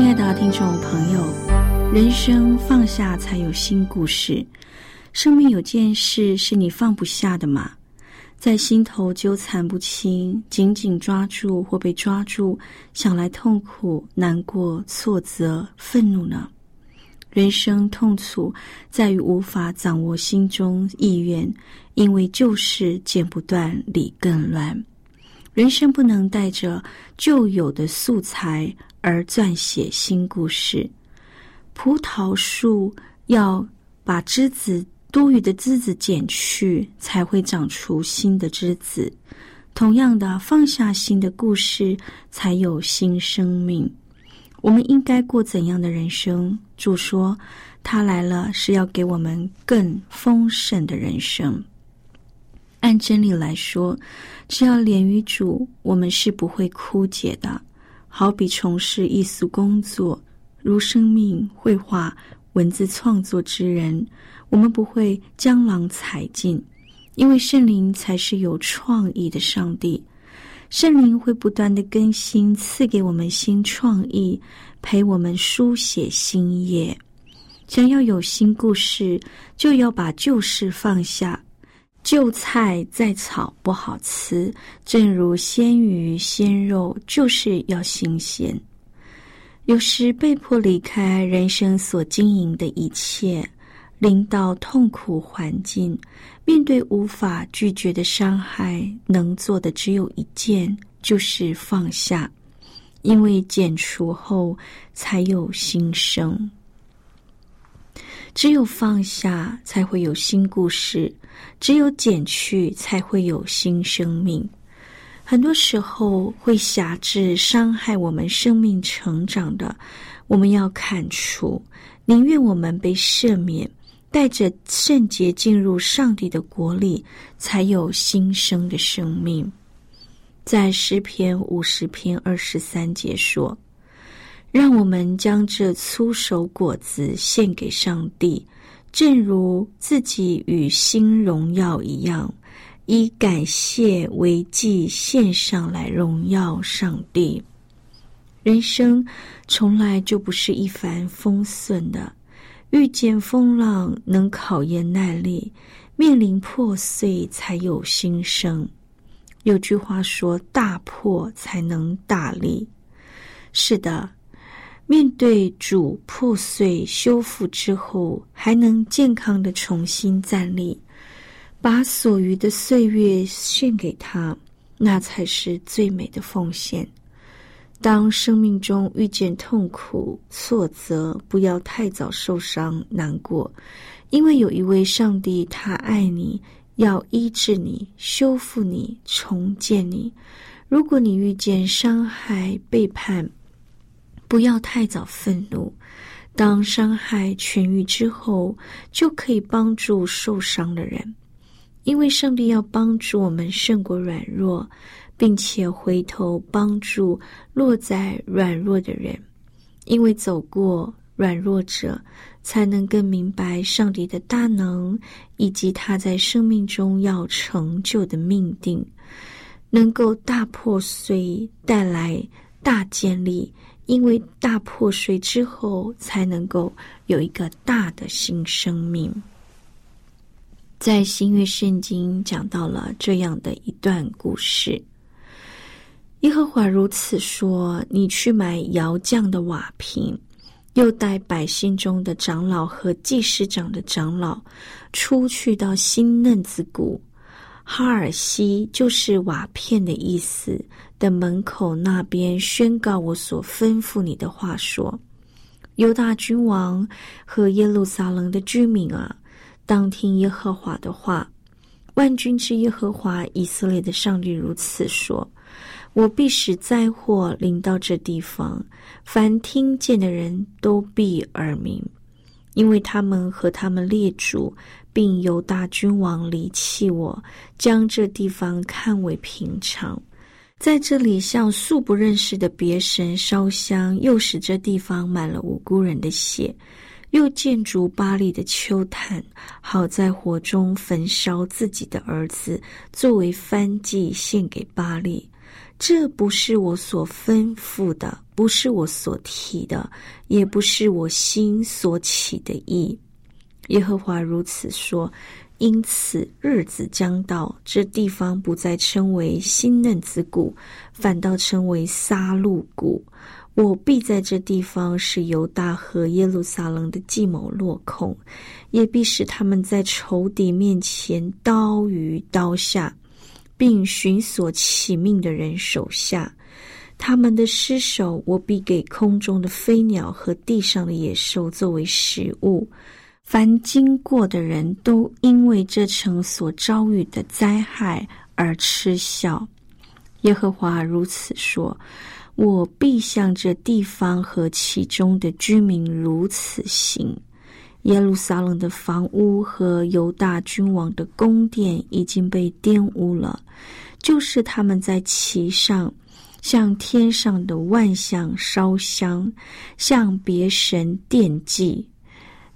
亲爱的听众朋友，人生放下才有新故事。生命有件事是你放不下的吗？在心头纠缠不清，紧紧抓住或被抓住，想来痛苦、难过、挫折、愤怒呢？人生痛楚在于无法掌握心中意愿，因为旧事剪不断，理更乱。人生不能带着旧有的素材而撰写新故事。葡萄树要把枝子。多余的枝子剪去，才会长出新的枝子。同样的，放下新的故事，才有新生命。我们应该过怎样的人生？主说，他来了是要给我们更丰盛的人生。按真理来说，只要连于主，我们是不会枯竭的。好比从事艺术工作，如生命绘画、文字创作之人。我们不会江郎才尽，因为圣灵才是有创意的上帝。圣灵会不断的更新，赐给我们新创意，陪我们书写新页。想要有新故事，就要把旧事放下。旧菜再炒不好吃，正如鲜鱼鲜肉，就是要新鲜。有时被迫离开人生所经营的一切。临到痛苦环境，面对无法拒绝的伤害，能做的只有一件，就是放下。因为剪除后才有新生，只有放下才会有新故事，只有减去才会有新生命。很多时候会辖制伤害我们生命成长的，我们要砍除，宁愿我们被赦免。带着圣洁进入上帝的国里，才有新生的生命。在诗篇五十篇二十三节说：“让我们将这粗手果子献给上帝，正如自己与新荣耀一样，以感谢为祭献上来荣耀上帝。”人生从来就不是一帆风顺的。遇见风浪，能考验耐力；面临破碎，才有新生。有句话说：“大破才能大立。”是的，面对主破碎修复之后，还能健康的重新站立，把所余的岁月献给他，那才是最美的奉献。当生命中遇见痛苦、挫折，不要太早受伤、难过，因为有一位上帝，他爱你，要医治你、修复你、重建你。如果你遇见伤害、背叛，不要太早愤怒。当伤害痊愈之后，就可以帮助受伤的人，因为上帝要帮助我们胜过软弱。并且回头帮助落在软弱的人，因为走过软弱者，才能更明白上帝的大能以及他在生命中要成就的命定，能够大破碎带来大建立，因为大破碎之后，才能够有一个大的新生命。在新约圣经讲到了这样的一段故事。耶和华如此说：你去买窑匠的瓦瓶，又带百姓中的长老和祭司长的长老出去到新嫩子谷。哈尔西就是瓦片的意思的门口那边宣告我所吩咐你的话说：犹大君王和耶路撒冷的居民啊，当听耶和华的话。万军之耶和华以色列的上帝如此说：我必使灾祸临到这地方，凡听见的人都必耳鸣，因为他们和他们列祖。并由大君王离弃我，将这地方看为平常，在这里向素不认识的别神烧香，又使这地方满了无辜人的血，又建筑巴黎的丘坛，好在火中焚烧自己的儿子，作为燔祭献给巴黎。这不是我所吩咐的，不是我所提的，也不是我心所起的意。耶和华如此说：因此日子将到，这地方不再称为新嫩子谷，反倒称为杀戮谷。我必在这地方使犹大和耶路撒冷的计谋落空，也必使他们在仇敌面前刀于刀下，并寻索起命的人手下。他们的尸首，我必给空中的飞鸟和地上的野兽作为食物。凡经过的人都因为这城所遭遇的灾害而嗤笑。耶和华如此说：“我必向这地方和其中的居民如此行。耶路撒冷的房屋和犹大君王的宫殿已经被玷污了，就是他们在其上向天上的万象烧香，向别神奠祭。”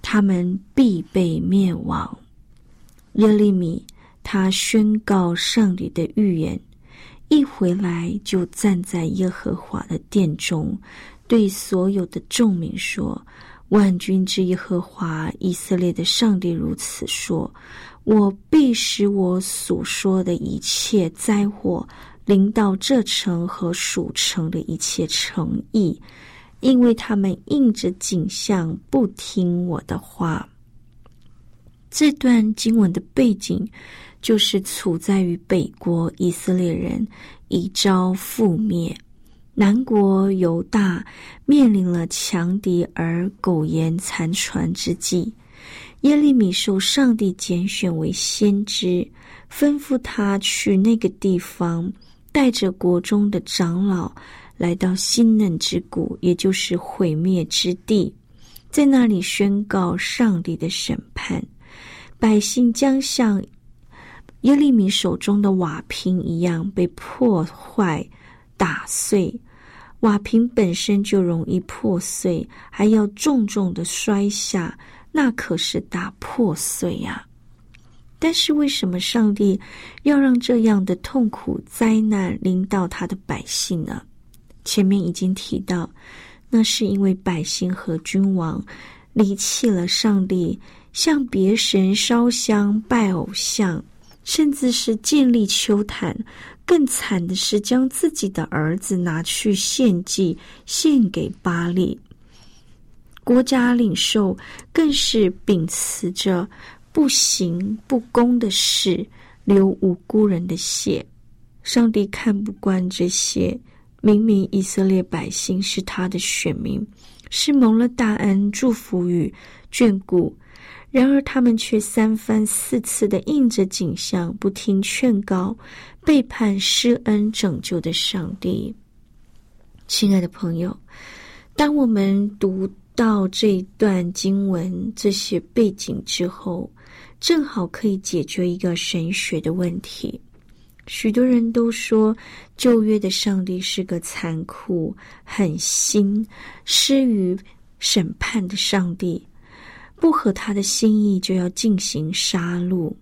他们必被灭亡。耶利米他宣告上帝的预言，一回来就站在耶和华的殿中，对所有的众民说：“万军之耶和华以色列的上帝如此说：我必使我所说的一切灾祸临到这城和属城的一切城邑。”因为他们应着景象不听我的话。这段经文的背景就是处在于北国以色列人一朝覆灭，南国犹大面临了强敌而苟延残喘之际。耶利米受上帝拣选为先知，吩咐他去那个地方，带着国中的长老。来到新嫩之谷，也就是毁灭之地，在那里宣告上帝的审判。百姓将像耶利米手中的瓦瓶一样被破坏、打碎。瓦瓶本身就容易破碎，还要重重的摔下，那可是大破碎呀！但是为什么上帝要让这样的痛苦灾难临到他的百姓呢？前面已经提到，那是因为百姓和君王离弃了上帝，向别神烧香拜偶像，甚至是建立丘坛。更惨的是，将自己的儿子拿去献祭，献给巴利。国家领袖更是秉持着不行不公的事，流无辜人的血。上帝看不惯这些。明明以色列百姓是他的选民，是蒙了大恩祝福与眷顾，然而他们却三番四次的应着景象，不听劝告，背叛施恩拯救的上帝。亲爱的朋友，当我们读到这段经文这些背景之后，正好可以解决一个神学的问题。许多人都说，旧约的上帝是个残酷、狠心、施于审判的上帝，不合他的心意就要进行杀戮。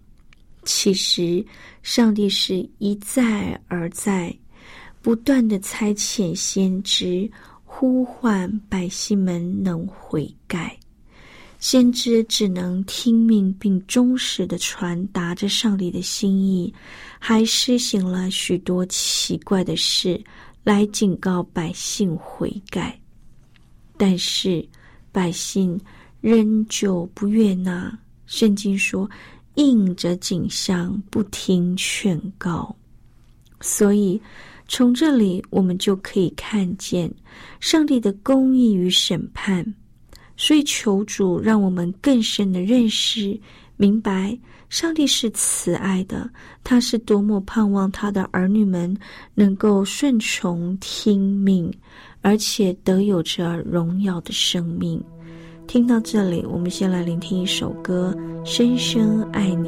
其实，上帝是一再而再，不断的差遣先知，呼唤百姓们能悔改。先知只能听命并忠实的传达着上帝的心意，还施行了许多奇怪的事来警告百姓悔改，但是百姓仍旧不悦纳。圣经说：“应着景象，不听劝告。”所以，从这里我们就可以看见上帝的公义与审判。所以，求主让我们更深的认识、明白，上帝是慈爱的，他是多么盼望他的儿女们能够顺从听命，而且得有着荣耀的生命。听到这里，我们先来聆听一首歌，《深深爱你》。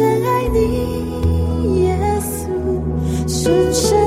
深爱你耶稣深深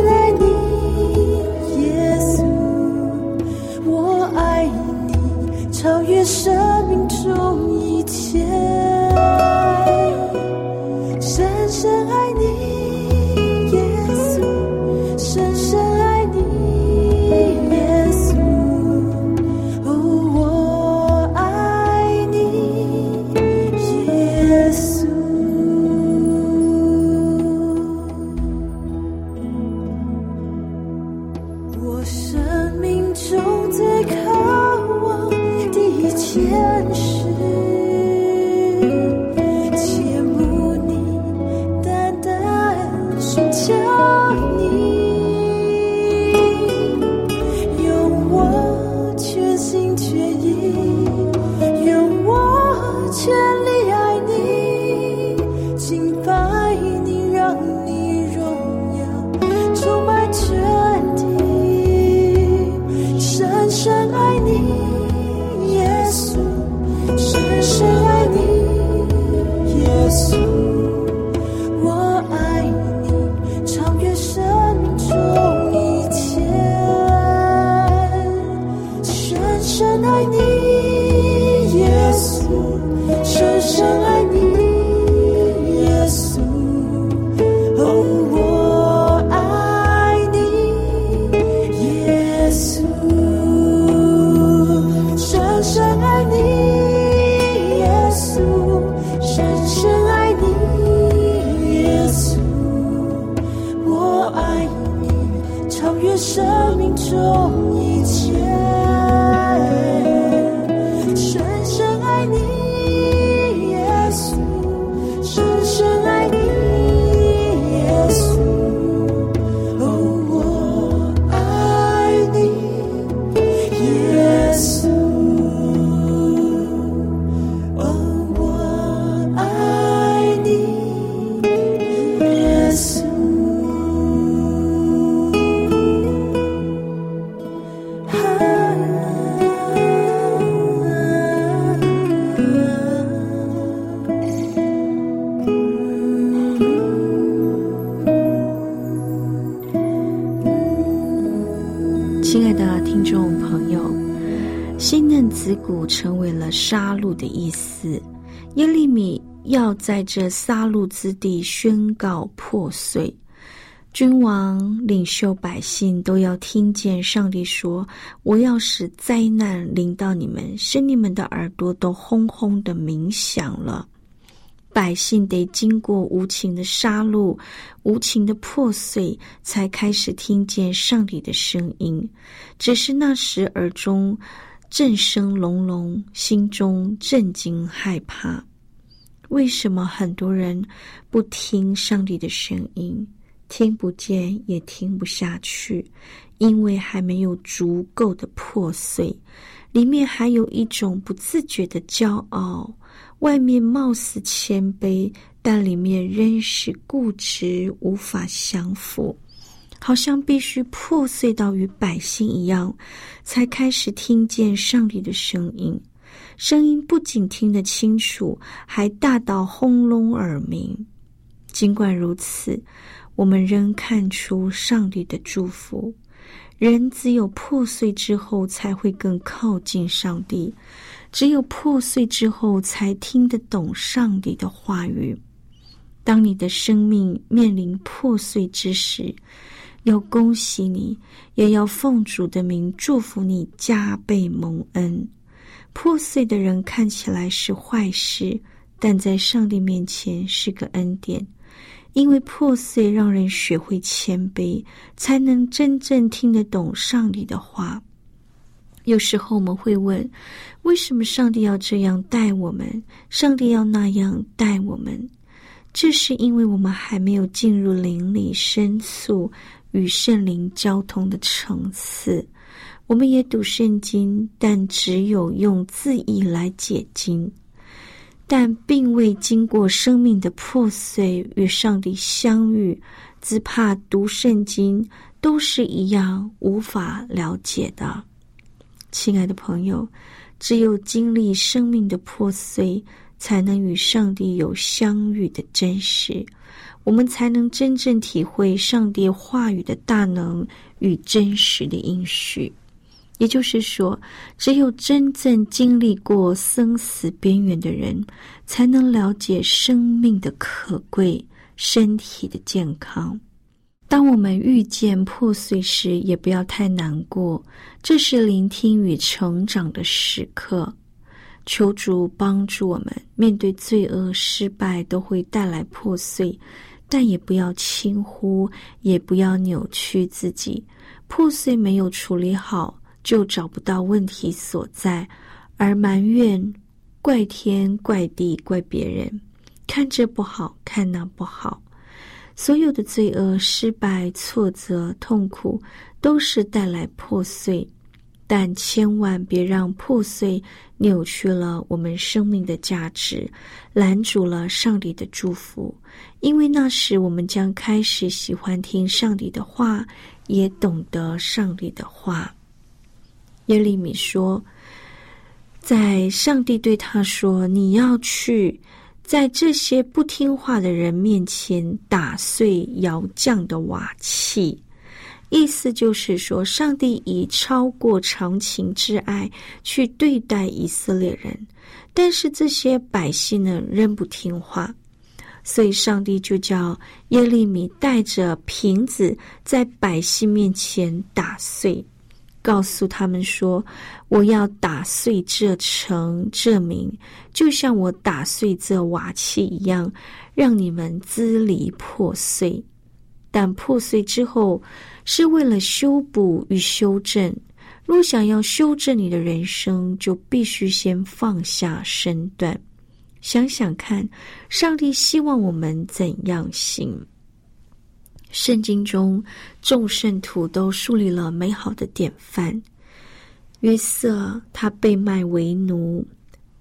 就成为了杀戮的意思。耶利米要在这杀戮之地宣告破碎，君王、领袖、百姓都要听见上帝说：“我要使灾难临到你们，使你们的耳朵都轰轰的鸣响了。”百姓得经过无情的杀戮、无情的破碎，才开始听见上帝的声音。只是那时耳中。震声隆隆，心中震惊害怕。为什么很多人不听上帝的声音，听不见也听不下去？因为还没有足够的破碎，里面还有一种不自觉的骄傲，外面貌似谦卑，但里面仍是固执，无法降服。好像必须破碎到与百姓一样，才开始听见上帝的声音。声音不仅听得清楚，还大到轰隆耳鸣。尽管如此，我们仍看出上帝的祝福。人只有破碎之后，才会更靠近上帝；只有破碎之后，才听得懂上帝的话语。当你的生命面临破碎之时，要恭喜你，也要奉主的名祝福你加倍蒙恩。破碎的人看起来是坏事，但在上帝面前是个恩典，因为破碎让人学会谦卑，才能真正听得懂上帝的话。有时候我们会问：为什么上帝要这样待我们？上帝要那样待我们？这是因为我们还没有进入灵里深处。与圣灵交通的层次，我们也读圣经，但只有用字义来解经，但并未经过生命的破碎与上帝相遇，只怕读圣经都是一样无法了解的。亲爱的朋友，只有经历生命的破碎，才能与上帝有相遇的真实。我们才能真正体会上帝话语的大能与真实的应许。也就是说，只有真正经历过生死边缘的人，才能了解生命的可贵、身体的健康。当我们遇见破碎时，也不要太难过，这是聆听与成长的时刻。求主帮助我们，面对罪恶、失败，都会带来破碎。但也不要轻忽，也不要扭曲自己。破碎没有处理好，就找不到问题所在，而埋怨、怪天怪地、怪别人，看这不好看那不好。所有的罪恶、失败、挫折、痛苦，都是带来破碎。但千万别让破碎扭曲了我们生命的价值，拦阻了上帝的祝福。因为那时我们将开始喜欢听上帝的话，也懂得上帝的话。耶利米说：“在上帝对他说，你要去在这些不听话的人面前打碎窑匠的瓦器。”意思就是说，上帝以超过常情之爱去对待以色列人，但是这些百姓呢仍不听话，所以上帝就叫耶利米带着瓶子在百姓面前打碎，告诉他们说：“我要打碎这城这名，就像我打碎这瓦器一样，让你们支离破碎。但破碎之后。”是为了修补与修正。若想要修正你的人生，就必须先放下身段。想想看，上帝希望我们怎样行？圣经中众圣徒都树立了美好的典范。约瑟他被卖为奴，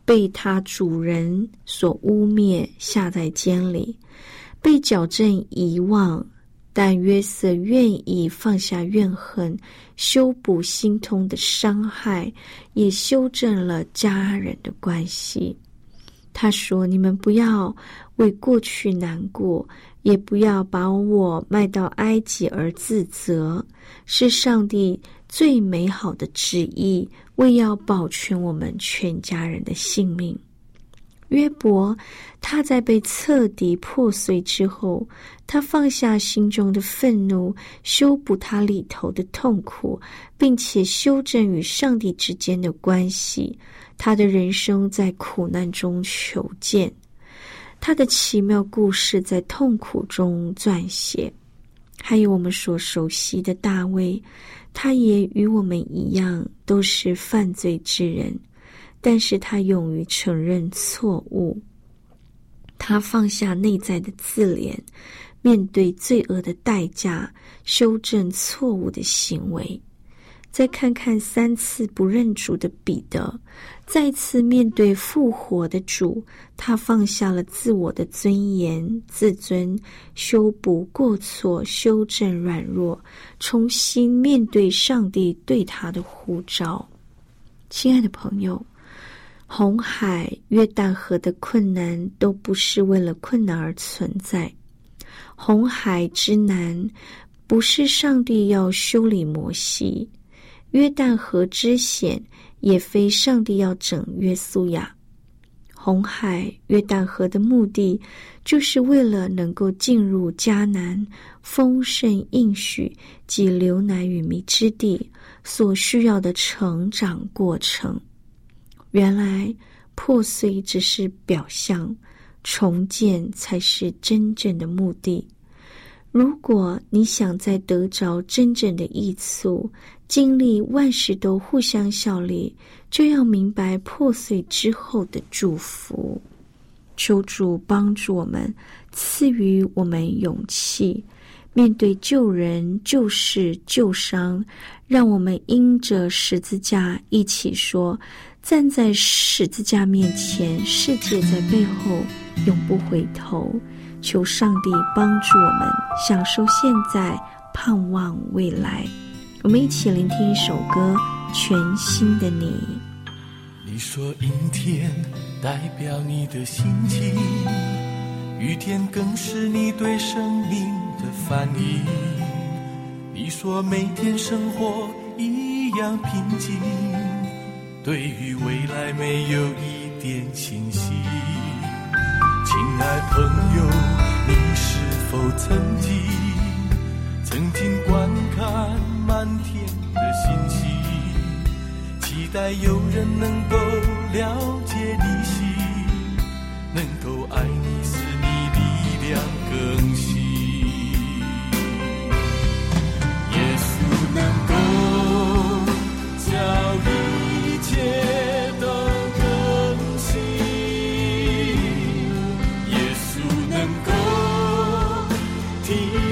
被他主人所污蔑，下在监里，被矫正遗忘。但约瑟愿意放下怨恨，修补心痛的伤害，也修正了家人的关系。他说：“你们不要为过去难过，也不要把我卖到埃及而自责，是上帝最美好的旨意，为要保全我们全家人的性命。”约伯，他在被彻底破碎之后，他放下心中的愤怒，修补他里头的痛苦，并且修正与上帝之间的关系。他的人生在苦难中求见，他的奇妙故事在痛苦中撰写。还有我们所熟悉的大卫，他也与我们一样，都是犯罪之人。但是他勇于承认错误。他放下内在的自怜，面对罪恶的代价，修正错误的行为。再看看三次不认主的彼得，再次面对复活的主，他放下了自我的尊严、自尊，修补过错，修正软弱，重新面对上帝对他的呼召。亲爱的朋友，红海、约旦河的困难都不是为了困难而存在，红海之难不是上帝要修理摩西。约旦河之险，也非上帝要整约素亚。红海、约旦河的目的，就是为了能够进入迦南丰盛应许及流奶与蜜之地所需要的成长过程。原来破碎只是表象，重建才是真正的目的。如果你想在得着真正的益处，经历万事都互相效力，就要明白破碎之后的祝福。求主帮助我们，赐予我们勇气，面对救人、救世、救伤，让我们因着十字架一起说：站在十字架面前，世界在背后永不回头。求上帝帮助我们享受现在，盼望未来。我们一起聆听一首歌，《全新的你》。你说阴天代表你的心情，雨天更是你对生命的反应。你说每天生活一样平静，对于未来没有一点清晰。亲爱朋友，你是否曾经曾经观看满天的星星，期待有人能够了解你心，能够爱你使你力量更新。耶稣能够叫一切都更新，耶稣能够替。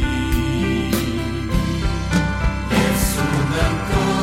Adam Cole.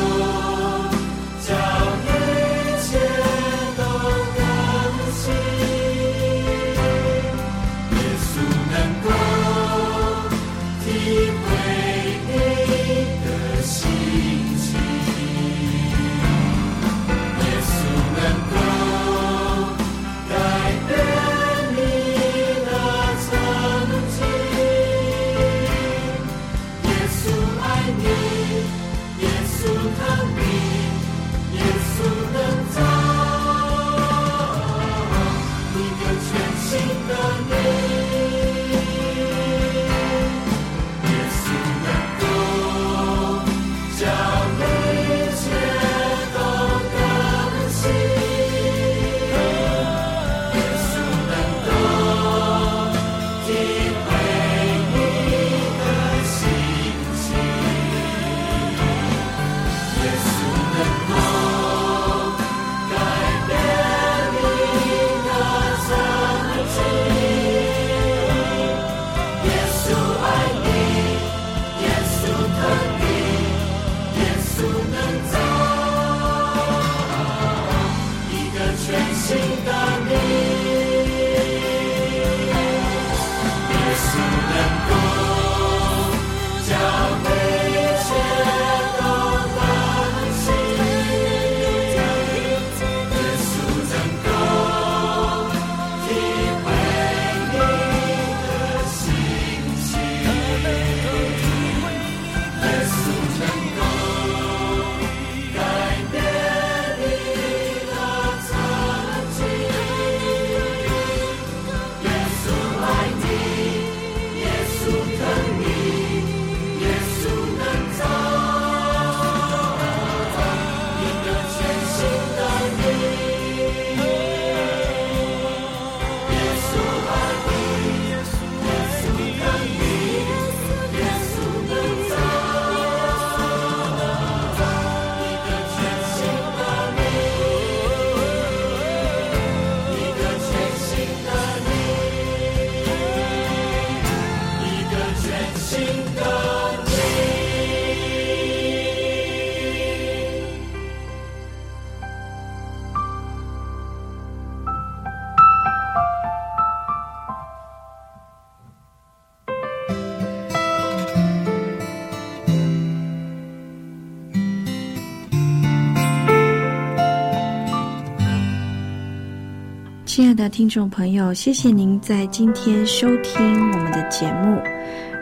听众朋友，谢谢您在今天收听我们的节目。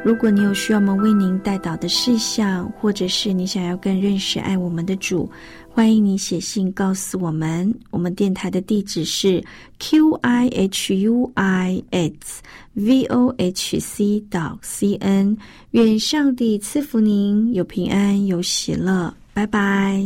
如果你有需要我们为您带导的事项，或者是你想要更认识爱我们的主，欢迎你写信告诉我们。我们电台的地址是 q i h u i s v o h c 到 c n。愿上帝赐福您，有平安，有喜乐。拜拜。